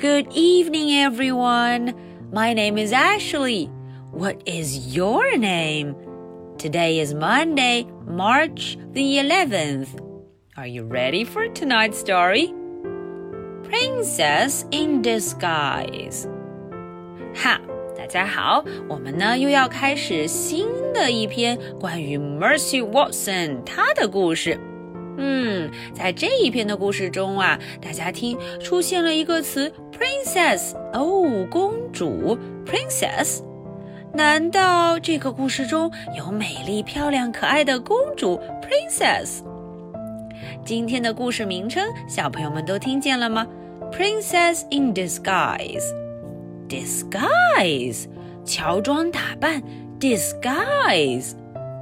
Good evening, everyone. My name is Ashley. What is your name? Today is Monday, March the 11th. Are you ready for tonight's story? Princess in Disguise. 哈，大家好，我们呢又要开始新的一篇关于 Mercy Watson 她的故事。 嗯，在这一篇的故事中啊，大家听出现了一个词 princess，哦，公主 princess。难道这个故事中有美丽、漂亮、可爱的公主 princess？今天的故事名称，小朋友们都听见了吗？Princess in disguise，disguise，乔装打扮，disguise。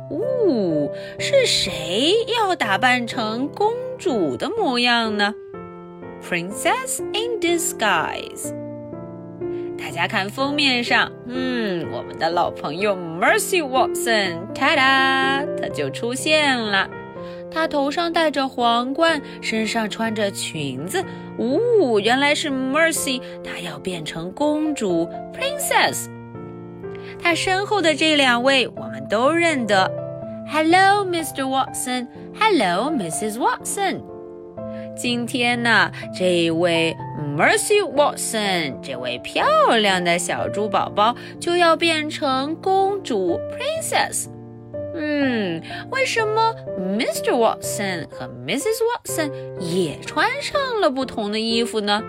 哦，是谁要打扮成公主的模样呢？Princess in disguise。大家看封面上，嗯，我们的老朋友 Mercy Watson，哒哒，她就出现了。她头上戴着皇冠，身上穿着裙子。哦，原来是 Mercy，她要变成公主 Princess。他身后的这两位，我们都认得。Hello, Mr. Watson. Hello, Mrs. Watson. 今天呢，这位 Mercy Watson，这位漂亮的小猪宝宝就要变成公主 Princess。嗯，为什么 Mr. Watson 和 Mrs. Watson 也穿上了不同的衣服呢？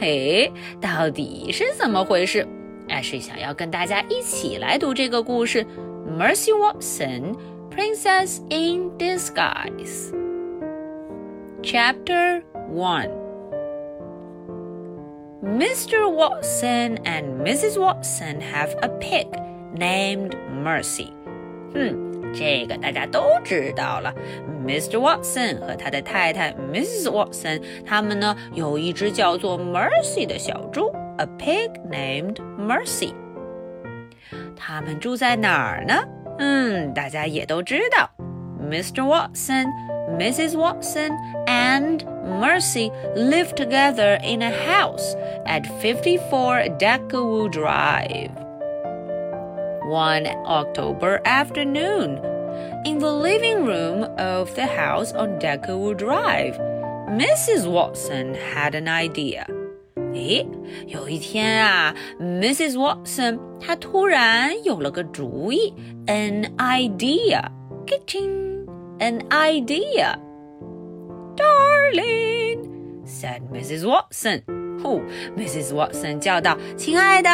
嘿，到底是怎么回事？艾是想要跟大家一起来读这个故事。Mercy Watson, Princess in Disguise. Chapter 1 Mr. Watson and Mrs. Watson have a pig named Mercy. 嗯，这个大家都知道了。Mr. Watson 和他的太太 Mrs. Watson，他们呢有一只叫做 Mercy 的小猪 a pig named Mercy。他们住在哪儿呢？嗯，大家也都知道，Mr. Watson、Mrs. Watson and Mercy live together in a house at 54 Deckawoo Drive. One October afternoon, in the living room of the house on Deckawoo Drive, Mrs. Watson had an idea. 诶，有一天啊，Mrs. Watson 她突然有了个主意，an idea，kitchen，an idea。Darling said Mrs. Watson。呼，Mrs. Watson 叫道：“亲爱的。”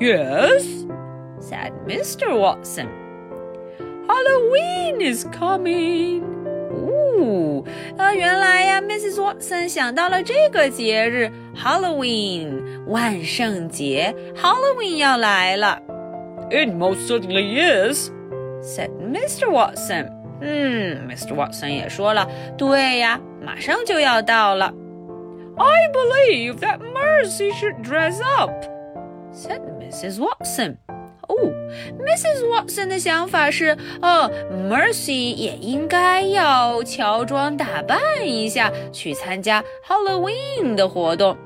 Yes said Mr. Watson. Halloween is coming. 哦，呃，原来呀，Mrs. Watson 想到了这个节日，Halloween，万圣节，Halloween 要来了。It most certainly is, said Mr. Watson. 嗯，Mr. Watson 也说了，对呀，马上就要到了。I believe that Mercy should dress up, said Mrs. Watson. 哦，Mrs. Watson 的想法是，哦，Mercy 也应该要乔装打扮一下，去参加 Halloween 的活动。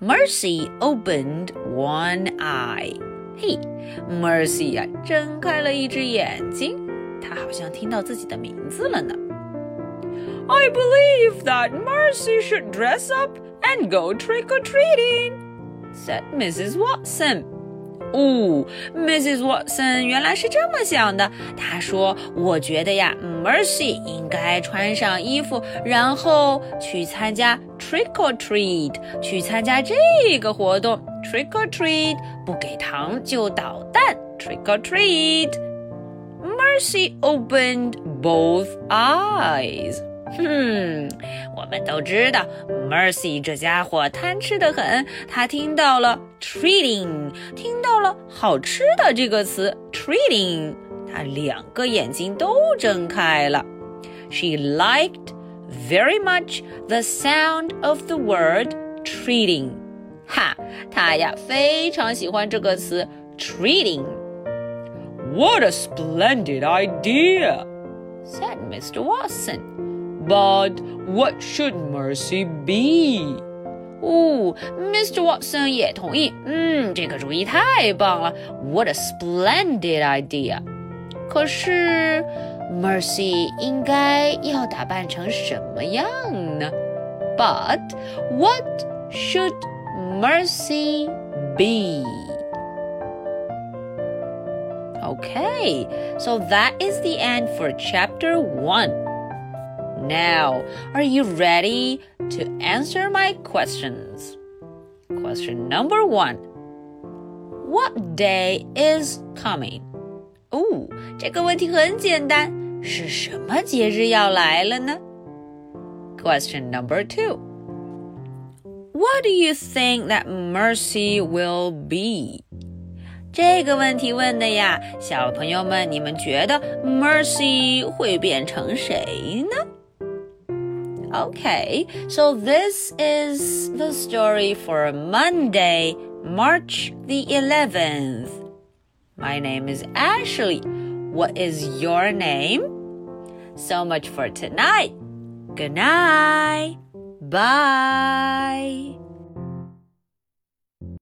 Mercy opened one eye。嘿，Mercy 呀，睁开了一只眼睛，她好像听到自己的名字了呢。I believe that Mercy should dress up and go trick or treating, said Mrs. Watson. 哦，Mrs. Watson 原来是这么想的。她说：“我觉得呀，Mercy 应该穿上衣服，然后去参加 Trick or Treat，去参加这个活动。Trick or Treat，不给糖就捣蛋。Trick or Treat。” Mercy opened both eyes. 哼，我们都知道，Mercy 这家伙贪吃的很。他听到了 treating，听到了好吃的这个词 treating，他两个眼睛都睁开了。She liked very much the sound of the word treating。哈，她呀非常喜欢这个词 treating。What a splendid idea! said Mr. Watson. But what should mercy be? 哦，Mr. Watson 也同意。嗯，这个主意太棒了！What a splendid idea！可是，Mercy 应该要打扮成什么样呢？But what should Mercy be? Okay, so that is the end for chapter 1. Now, are you ready to answer my questions? Question number 1 What day is coming? 哦，这个问题很简单，是什么节日要来了呢？Question number 2 What do you think that mercy will be? 这个问题问的呀，小朋友们，你们觉得 Mercy 会变成谁呢 ？Okay, so this is the story for Monday, March the 11th. My name is Ashley. What is your name? So much for tonight. Good night. Bye.